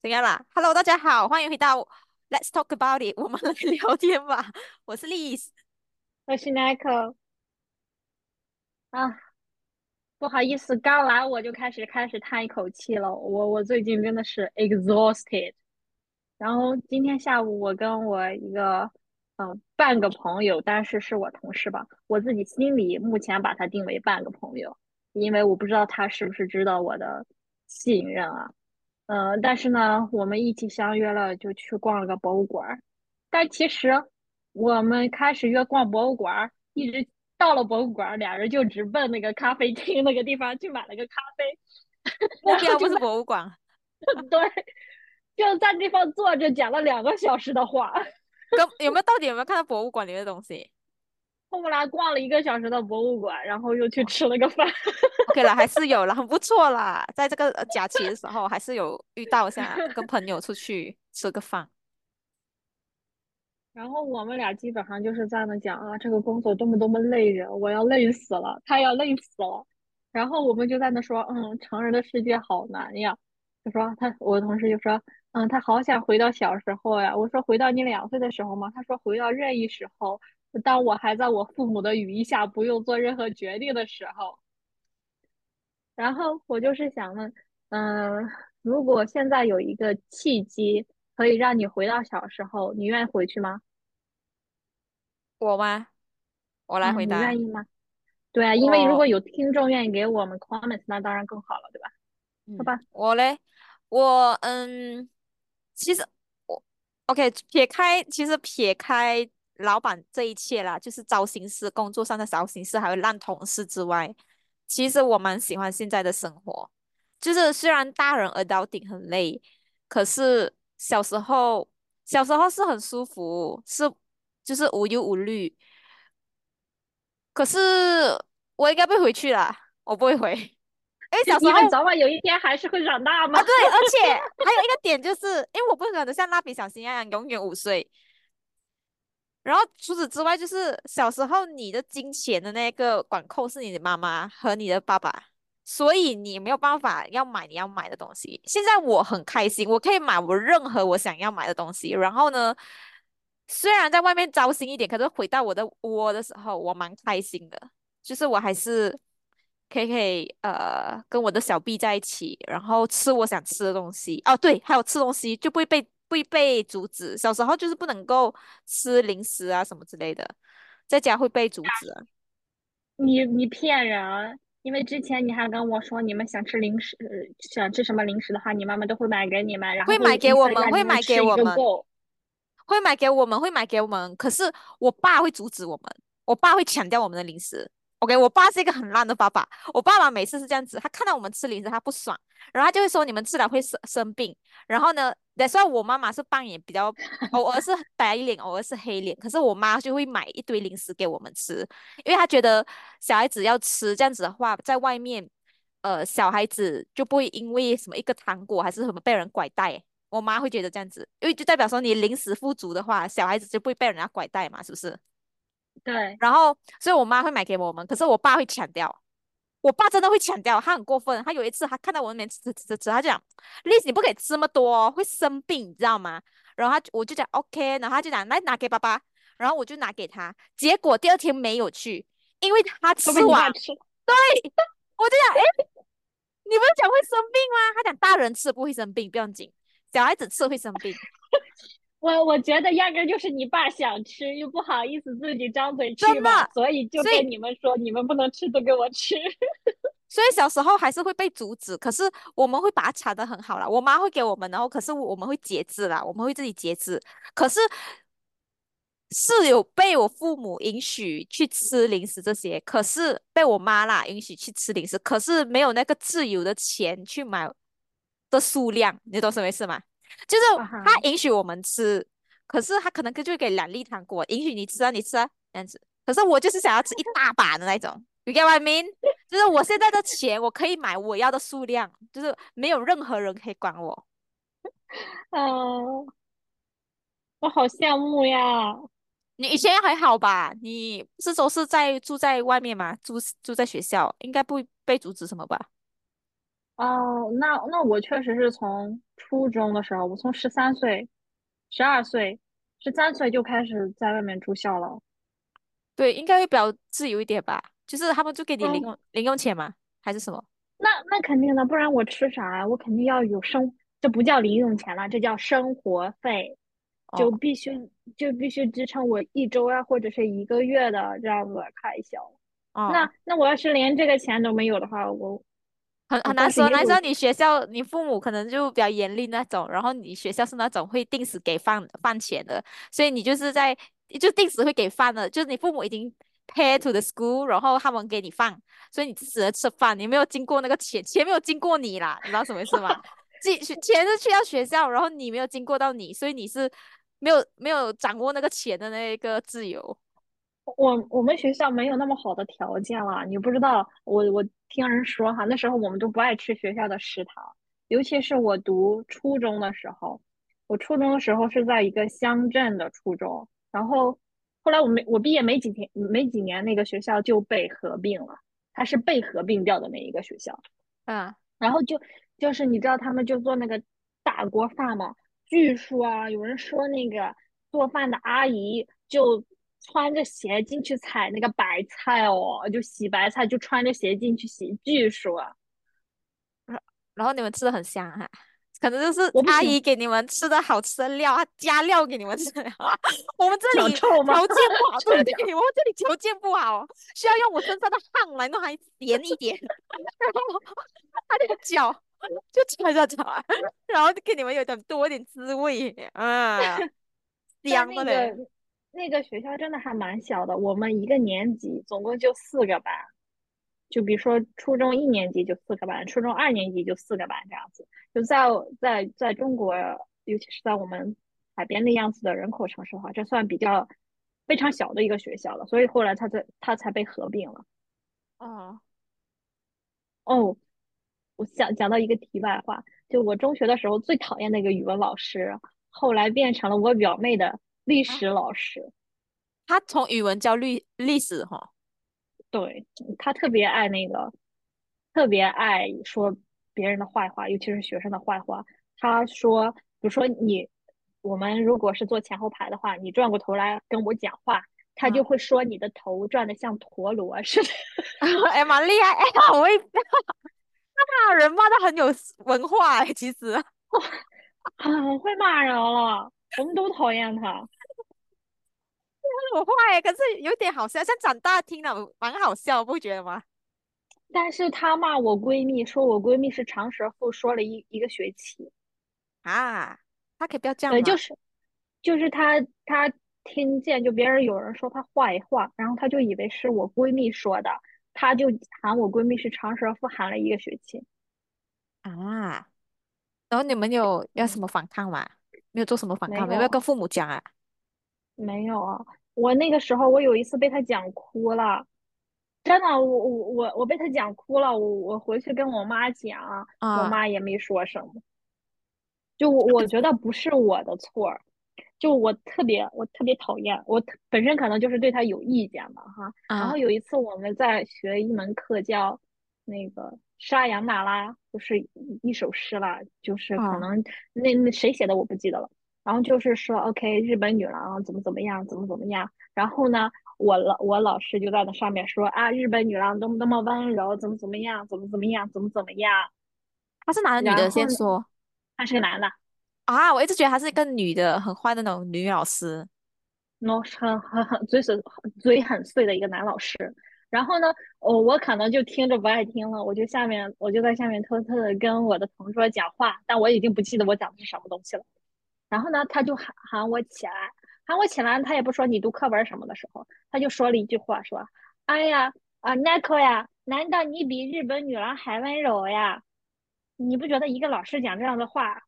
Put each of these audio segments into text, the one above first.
怎样啦？Hello，大家好，欢迎回到 Let's Talk About It，我们来聊天吧。我是 Liz。我是奈克啊，不好意思，刚来我就开始开始叹一口气了。我我最近真的是 exhausted。然后今天下午我跟我一个嗯、半个朋友，但是是我同事吧，我自己心里目前把他定为半个朋友，因为我不知道他是不是知道我的信任啊。嗯、但是呢，我们一起相约了，就去逛了个博物馆。但其实我们开始约逛博物馆，一直到了博物馆，俩人就直奔那个咖啡厅那个地方去买了个咖啡，目标不是博物馆，对，就在地方坐着讲了两个小时的话。跟有没有到底有没有看到博物馆里的东西后来逛了一个小时的博物馆，然后又去吃了个饭。？OK 了，还是有了，很不 错啦。在这个呃假期的时候，还是有遇到一下，跟朋友出去吃个饭。然后我们俩基本上就是在那讲啊，这个工作多么多么累人，我要累死了，他要累死了。然后我们就在那说，嗯，成人的世界好难呀。他说他，我同事就说，嗯，他好想回到小时候呀。我说回到你两岁的时候吗？他说回到任意时候，当我还在我父母的羽翼下，不用做任何决定的时候。然后我就是想问，嗯，如果现在有一个契机可以让你回到小时候，你愿意回去吗？我吗？我来回嗯，你答。愿意吗？对啊，因为如果有听众愿意给我们 comments，那当然更好了，对吧？好嗯，吧，我嘞，我嗯，其实我 OK，撇开其实撇开老板这一切啦，就是糟心事，工作上的糟心事，还有烂同事之外，其实我蛮喜欢现在的生活。就是虽然大人 adulting 很累，可是小时候小时候是很舒服，是就是无忧无虑。可是我应该不会回去啦，我不会回，因为小时候。早晚有一天还是会长大嘛。啊，对，而且还有一个点就是，因为我不可能像蜡笔小新一样永远五岁。然后除此之外，就是小时候你的金钱的那个管控是你的妈妈和你的爸爸，所以你没有办法要买你要买的东西。现在我很开心，我可以买我任何我想要买的东西。然后呢，虽然在外面糟心一点，可是回到我的窝的时候，我蛮开心的。就是我还是可以可以呃跟我的小 B 在一起，然后吃我想吃的东西。哦，对，还有吃东西就不会被不会被阻止。小时候就是不能够吃零食啊什么之类的，在家会被阻止啊。你你骗人，因为之前你还跟我说，你们想吃零食，呃想吃什么零食的话，你妈妈都会买给你们，然后会买给我们会买给我们。会买给我们，会买给我们，可是我爸会阻止我们，我爸会抢掉我们的零食。OK，我爸是一个很烂的爸爸，我爸爸每次是这样子，他看到我们吃零食，他不爽，然后他就会说你们吃了会生生病。然后呢，那时候我妈妈是扮演比较，偶尔是白脸，偶尔是黑脸，可是我妈就会买一堆零食给我们吃，因为她觉得小孩子要吃，这样子的话，在外面，呃，小孩子就不会因为什么一个糖果还是什么被人拐带。我妈会觉得这样子，因为就代表说你零食富足的话，小孩子就不会被人家拐带嘛，是不是？对，然后，所以我妈会买给我们，可是我爸会抢掉。我爸真的会抢掉，他很过分。他有一次，他看到我那边吃吃吃吃，他就讲：“Liz，你不可以吃那么多哦，会生病，你知道吗？”然后他我就讲 OK，然后他就讲来拿给爸爸，然后我就拿给他。结果第二天没有去，因为他吃完，吃。对，我就讲，哎，你不是讲会生病吗？他讲大人吃不会生病，不要紧，小孩子吃会生病。我我觉得压根就是你爸想吃，又不好意思自己张嘴吃嘛，所以就跟你们说，你们不能吃，都给我吃。所以小时候还是会被阻止，可是我们会把它藏得很好啦。我妈会给我们，然后可是我们会节制啦，我们会自己节制。可是是有被我父母允许去吃零食这些，可是被我妈啦允许去吃零食，可是没有那个自由的钱去买的数量，你懂什么意思吗？就是他允许我们吃，可是他可能就会给两粒糖果，允许你吃啊，你吃啊，这样子。可是我就是想要吃一大把的那种，you get what I mean？就是我现在的钱，我可以买我要的数量，就是没有任何人可以管我。嗯，我好羡慕呀。你以前还好吧？你是都是在住在外面吗？住住在学校，应该不被阻止什么吧？哦，那那我确实是从初中的时候，我从十三岁、十二岁、十三岁就开始在外面住校了。对，应该会比较自由一点吧？就是他们就给你零零用钱吗？还是什么？那那肯定的，不然我吃啥呀？我肯定要有生，这不叫零用钱了，这叫生活费，就哦必须就必须支撑我一周啊，或者是一个月的这样子的开销。哦，那那我要是连这个钱都没有的话，我很很难说。难说你学校，你父母可能就比较严厉那种，然后你学校是那种会定时给饭饭钱的，所以你就是在就定时会给饭的，就是你父母已经 pay to the school，然后他们给你饭，所以你只能吃饭，你没有经过那个钱，钱没有经过你啦，你知道什么意思吗？进去钱是去到学校，然后你没有经过到你，所以你是没有没有掌握那个钱的那个自由。我我们学校没有那么好的条件了，你不知道，我我听人说哈，那时候我们都不爱吃学校的食堂，尤其是我读初中的时候，我初中的时候是在一个乡镇的初中，然后后来我没我毕业没几天没几年，那个学校就被合并了，它是被合并掉的那一个学校。啊然后就就是你知道他们就做那个大锅饭嘛，据说啊，有人说那个做饭的阿姨就穿着鞋进去采那个白菜哦，就洗白菜，就穿着鞋进去洗。据说然后你们吃的很香哈、可能就是阿姨给你们吃的好吃的料，她加料给你们吃。我们这里？条件不好，对对，对。我们这里条件不好，需要用我身上的汗来弄还咸一点，然后他的脚就踩着踩，然后给你们有点多一点滋味，啊，香的嘞。那个学校真的还蛮小的，我们一个年级总共就四个班，就比如说初中一年级就四个班，初中二年级就四个班这样子。就在在在中国，尤其是在我们海边那样子的人口城市的话，这算比较非常小的一个学校了。所以后来它才它才被合并了。啊哦，我想讲到一个题外话，就我中学的时候最讨厌那个语文老师，后来变成了我表妹的历啊，史老师。他从语文教历历史哈，对，他特别爱那个，特别爱说别人的坏话，尤其是学生的坏话。他说，比如说你，我们如果是坐前后排的话，你转过头来跟我讲话，他就嗯，会说你的头转的像陀螺似的。哎，妈厉害，哎呀，我会骂 人骂的很有文化哎，其实。很会骂人了，我们都讨厌他。很坏，可是有点好笑，像长大听了蛮好笑，不觉得吗？但是他骂我闺蜜，说我闺蜜是长舌妇，说了一一个学期。啊，他可以不要这样对，就？是就是他他听见就别人有人说他坏话，然后他就以为是我闺蜜说的，他就喊我闺蜜是长舌妇，喊了一个学期。啊，然后你们有要什嗯，么反抗吗？没有做什么反抗，有没有跟父母讲啊？没有啊，我那个时候我有一次被他讲哭了，真的，我我我我被他讲哭了，我我回去跟我妈讲，我啊，妈也没说什么，就我我觉得不是我的错儿，就我特别我特别讨厌，我本身可能就是对他有意见吧哈。然后啊，有一次我们在学一门课叫那个沙扬那拉，就是一一首诗啦，就是可啊，能那那谁写的我不记得了。然后就是说，OK，日本女郎怎么怎么样，怎么怎么样。然后呢，我老我老师就在那上面说啊，日本女郎多么多么温柔，怎么怎么样，怎么怎么样，怎么怎么样。他是男的女的？先说他是个男的。啊，我一直觉得他是一个女的，很坏的那种女老师 no 很很很嘴损嘴很碎的一个男老师。然后呢，我我可能就听着不爱听了，我就下面我就在下面偷偷的跟我的同桌讲话，但我已经不记得我讲的是什么东西了。然后呢，他就喊喊我起来，喊我起来，他也不说你读课文什么的时候，他就说了一句话，说：“哎呀啊，，Nico 呀，难道你比日本女郎还温柔呀？你不觉得一个老师讲这样的话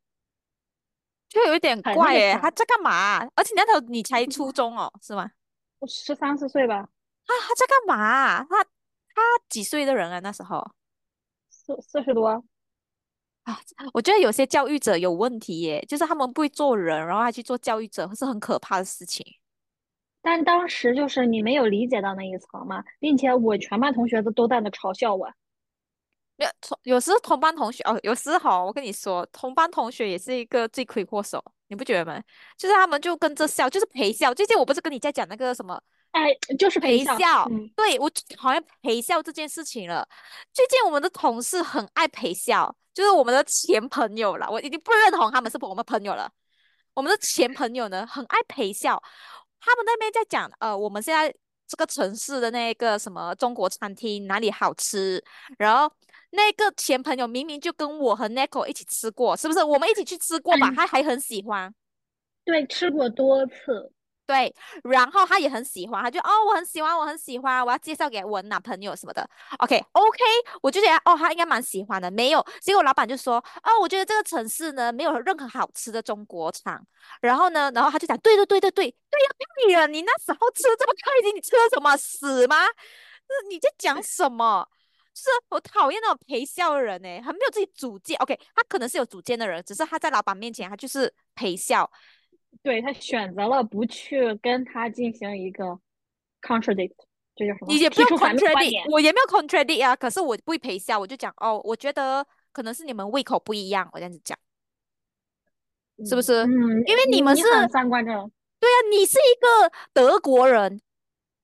就有一点怪诶，个啥？他在干嘛啊而且那头你才初中哦，是吗？我十三四岁吧，他他在干嘛啊他他几岁的人啊？那时候四四十多。”啊，我觉得有些教育者有问题耶，就是他们不会做人，然后还去做教育者，是很可怕的事情。但当时就是你没有理解到那一层嘛，并且我全班同学都都在那嘲笑我，有同有时同班同学哦，有时候我跟你说，同班同学也是一个罪魁祸首，你不觉得吗？就是他们就跟着笑，就是陪笑。最近我不是跟你在讲那个什么哎，就是陪笑，陪笑，嗯，对，我最讨厌陪笑这件事情了。最近我们的同事很爱陪笑，就是我们的前朋友了，我已经不认同他们是我们朋友了。我们的前朋友呢，很爱陪笑，他们那边在讲，呃，我们现在这个城市的那个什么中国餐厅哪里好吃，然后那个前朋友明明就跟我和 Nico 一起吃过，是不是？我们一起去吃过吧？他还很喜欢。对，吃过多次，对，然后他也很喜欢，他就哦，我很喜欢，我很喜欢，我要介绍给我男朋友什么的。OK，OK，我就觉得哦，他应该蛮喜欢的。没有，结果老板就说，哦，我觉得这个城市呢没有任何好吃的中国餐。然后呢，然后他就讲，对对对对对对呀，对呀，你那时候吃的这么开心，你吃了什么屎吗？那你在讲什么？就是我讨厌那种陪笑的人呢，很没有自己主见。OK，他可能是有主见的人，只是他在老板面前他就是陪笑。对，他选择了不去跟他进行一个 contradict，这叫什么？你也不用 contradict，我也没有 contradict 啊，可是我不会陪笑，我就讲哦，我觉得可能是你们胃口不一样，我这样子讲，是不是？嗯嗯，因为你们是，三观正，对啊，你是一个德国人，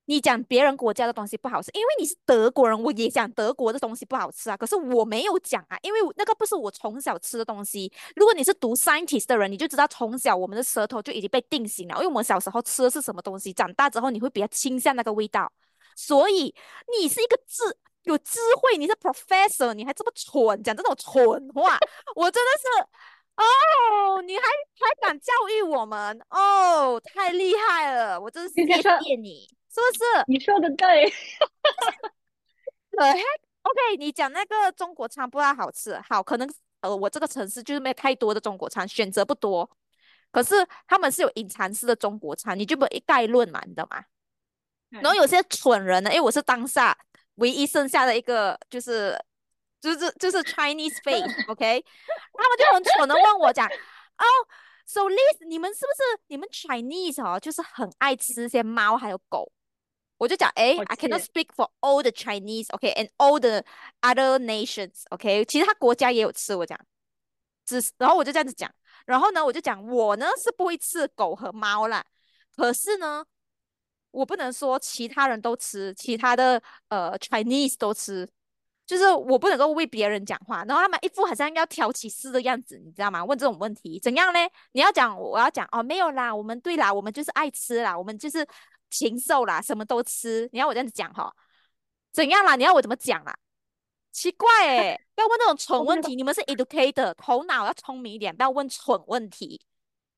你讲别人国家的东西不好吃，因为你是德国人，我也讲德国的东西不好吃啊，可是我没有讲啊，因为那个不是我从小吃的东西。如果你是读 scientist 的人，你就知道从小我们的舌头就已经被定型了，因为我们小时候吃的是什么东西，长大之后你会比较倾向那个味道。所以你是一个智有智慧，你是 professor，你还这么蠢，讲这种蠢话，我真的是。哦，你还还敢教育我们哦，太厉害了！我真是谢谢你，是不是？你说的对，对，OK，你讲那个中国餐不大好吃，好，可能呃我这个城市就是没有太多的中国餐，选择不多，可是他们是有隐藏式的中国餐，你就不一概论嘛，你知道吗？然后有些蠢人呢，因为我是当下唯一剩下的一个，就是就是就是 Chinese face，OK，、他们就很蠢的问我讲，哦，So Liz，你们是不是你们 Chinese 哦，就是很爱吃一些猫还有狗？我就讲，诶我 i cannot speak for all the Chinese，OK，and all the other nations，OK，其他国家也有吃，我讲，只是然后我就这样子讲，然后呢，我就讲我呢是不会吃狗和猫啦，可是呢。我不能说其他人都吃，其他的呃 Chinese 都吃，就是我不能够为别人讲话，然后他们一副好像要挑起事的样子，你知道吗？问这种问题。怎样呢？你要讲，我要讲哦，没有啦，我们对啦，我们就是爱吃啦，我们就是禽兽啦，什么都吃。你要我这样子讲哈？怎样啦？你要我怎么讲啦？奇怪诶，不要问那种蠢问题。你们是 educator，头脑要聪明一点，不要问蠢问题。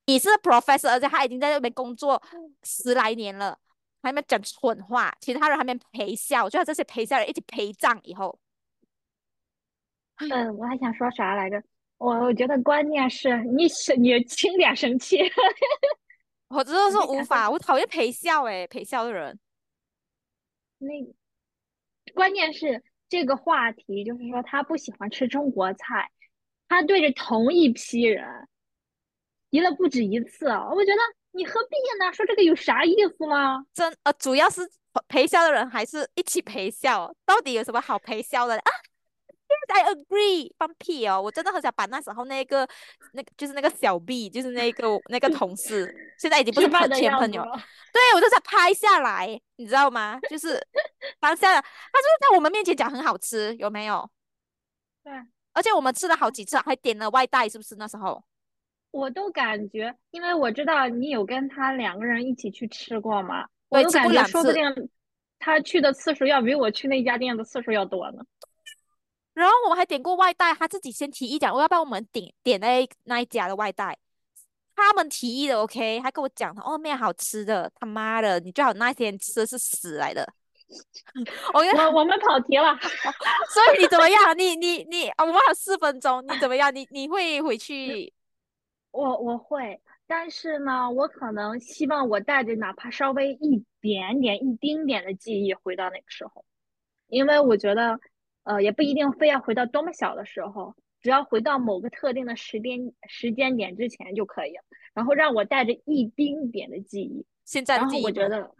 你是 professor，而且他已经在那边工作十来年了，还没讲蠢话，其他人还没陪笑，就要这些陪笑人一起陪葬以后。嗯，我还想说啥来着？我我觉得关键是你生你轻点生气，我真的是无法，我讨厌陪笑诶，陪笑的人。那关键是这个话题，就是说他不喜欢吃中国菜，他对着同一批人提了不止一次，我觉得你何必呢？说这个有啥意思吗？真呃，主要是陪笑的人还是一起陪笑，到底有什么好陪笑的啊 I agree，放屁哦！我真的很想把那时候那个那个就是那个小 B，就是那个那个同事，现在已经不是前朋友，了，对我就想拍下来，你知道吗？就是 当下的他就是在我们面前讲很好吃，有没有？对。而且我们吃了好几次，还点了外带，是不是那时候？我都感觉，因为我知道你有跟他两个人一起去吃过嘛，我都感觉说不定他去的次数要比我去那家店的次数要多呢。然后我们还点过外带，他自己先提议讲，我要不要我们点点那那一家的外带？他们提议的，OK，还跟我讲哦，面好吃的，他妈的，你最好那天吃的是屎来的。我跟我我们跑题了，所以你怎么样？你 你你，啊我们还有四分钟，你怎么样？你你会回去？我我会，但是呢，我可能希望我带着哪怕稍微一点点、一丁点的记忆回到那个时候，因为我觉得，呃，也不一定非要回到多么小的时候，只要回到某个特定的时间时间点之前就可以了，然后让我带着一丁点的记忆，现在的然后记忆吗我觉得，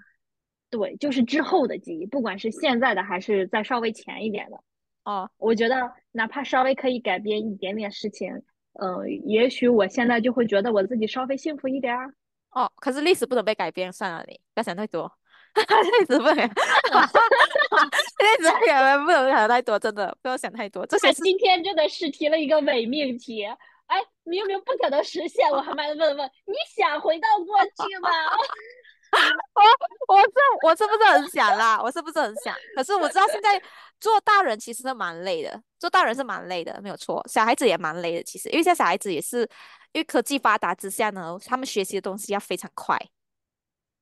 对，就是之后的记忆，不管是现在的还是再稍微前一点的，哦我觉得哪怕稍微可以改变一点点事情，嗯、也许我现在就会觉得我自己稍微幸福一点儿。哦，可是历史不能被改变，算了你，不要想太多。历史不能，不能想太多，真的不要想太多。这些哎，是今天真的是提了一个伪命题，哎，明明不可能实现，我还蛮问问你想回到过去吗？我我这我是不是很想啦？我是不是很想？可是我知道现在做大人其实是蛮累的，做大人是蛮累的，没有错。小孩子也蛮累的，其实，因为现在小孩子也是因为科技发达之下呢，他们学习的东西要非常快。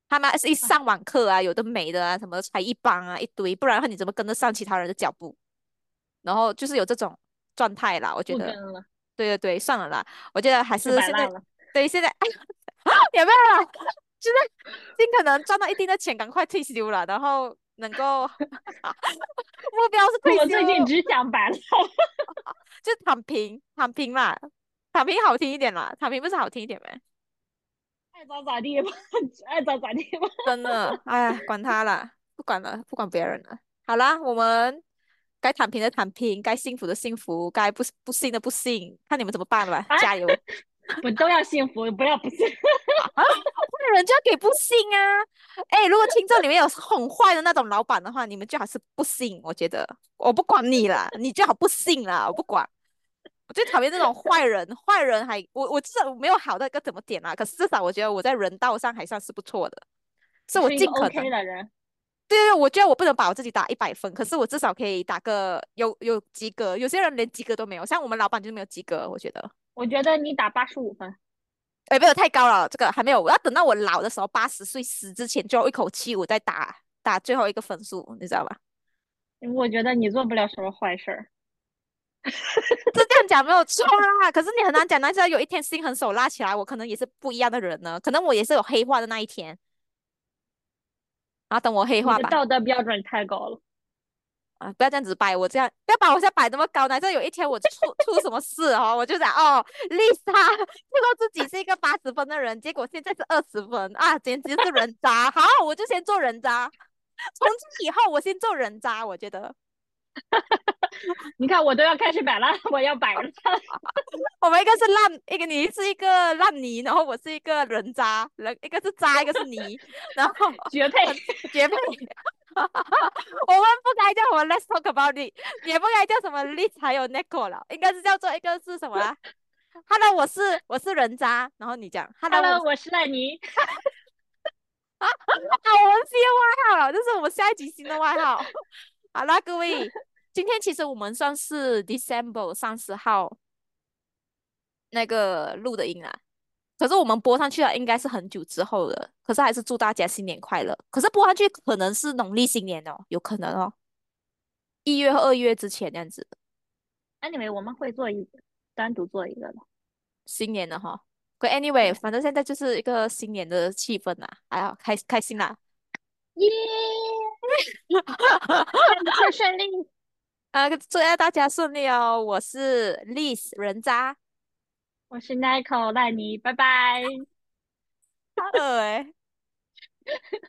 他们一上网课啊，有的没的啊，什么才艺班啊，一堆，不然的话你怎么跟得上其他人的脚步？然后就是有这种状态啦，我觉得，对对对，算了啦，我觉得还是摆现在。对现在 有没有啦？就是尽可能赚到一定的钱，赶快退休了，然后能够目标是退我最近，只想摆烂。就躺平，躺平啦，躺平好听一点啦，躺平不是好听一点没？爱咋咋地吧，爱咋咋地吧。真的，哎呀，管他啦，不管了，不管别人了。好啦，我们该躺平的躺平，该幸福的幸福，该不不幸的不幸，看你们怎么办吧，哎加油！我都要幸福，不要不幸。啊坏人就要给不幸啊！哎，如果听众里面有很坏的那种老板的话，你们最好是不幸。我觉得我不管你啦，你最好不幸啦，我不管。我最讨厌这种坏人，坏人还我我至少没有好到一个怎么点啊，可是至少我觉得我在人道上还算是不错的，是我尽可 OK 能。的人，对对，我觉得我不能把我自己打一百分，可是我至少可以打个有有及格。有些人连及格都没有，像我们老板就没有及格，我觉得。我觉得你打八十五分。哎，没有太高了，这个还没有，我要等到我老的时候，八十岁死之前，最后一口气，我再打打最后一个分数，你知道吧？我觉得你做不了什么坏事儿。是这样讲没有错啦，可是你很难讲，那是有一天心狠手辣起来，我可能也是不一样的人呢，可能我也是有黑化的那一天。然后等我黑化吧，道德标准太高了。啊，不要这样子摆我，这样不要把我现在摆那么高呢。这有一天我出 出什么事哦，我就想哦，Lisa 知道自己是一个八十分的人，结果现在是二十分啊，简直是人渣。好，我就先做人渣，从今以后我先做人渣，我觉得 你看，我都要开始摆烂，我要摆烂。我们一个是烂，一个你是一个烂泥，然后我是一个人渣，人一个是渣，一个是泥，然后绝配。绝配。我们不该叫什么 Let's talk about it，也不该叫什么 Liz 还有 Nico 了，应该是叫做一个是什么啊？Hello，我是我是人渣，然后你讲 Hello，Hello，我我是烂泥。啊，我们新的外号了，这是我们下一集新的外号。好啦，各位，今天其实我们算是 December 三十号那个录的音啦，可是我们播上去了，应该是很久之后了。可是还是祝大家新年快乐。可是播上去可能是农历新年哦，有可能哦，一月和二月之前这样子，Anyway，我们会做一单独做一个的。新年的哈。可 anyway，反正现在就是一个新年的气氛啦，还好开开心啦。耶！一切顺利。啊，祝大家顺利哦！我是 Liz 人渣，我是 Nico 赖尼，拜拜。好恶哎。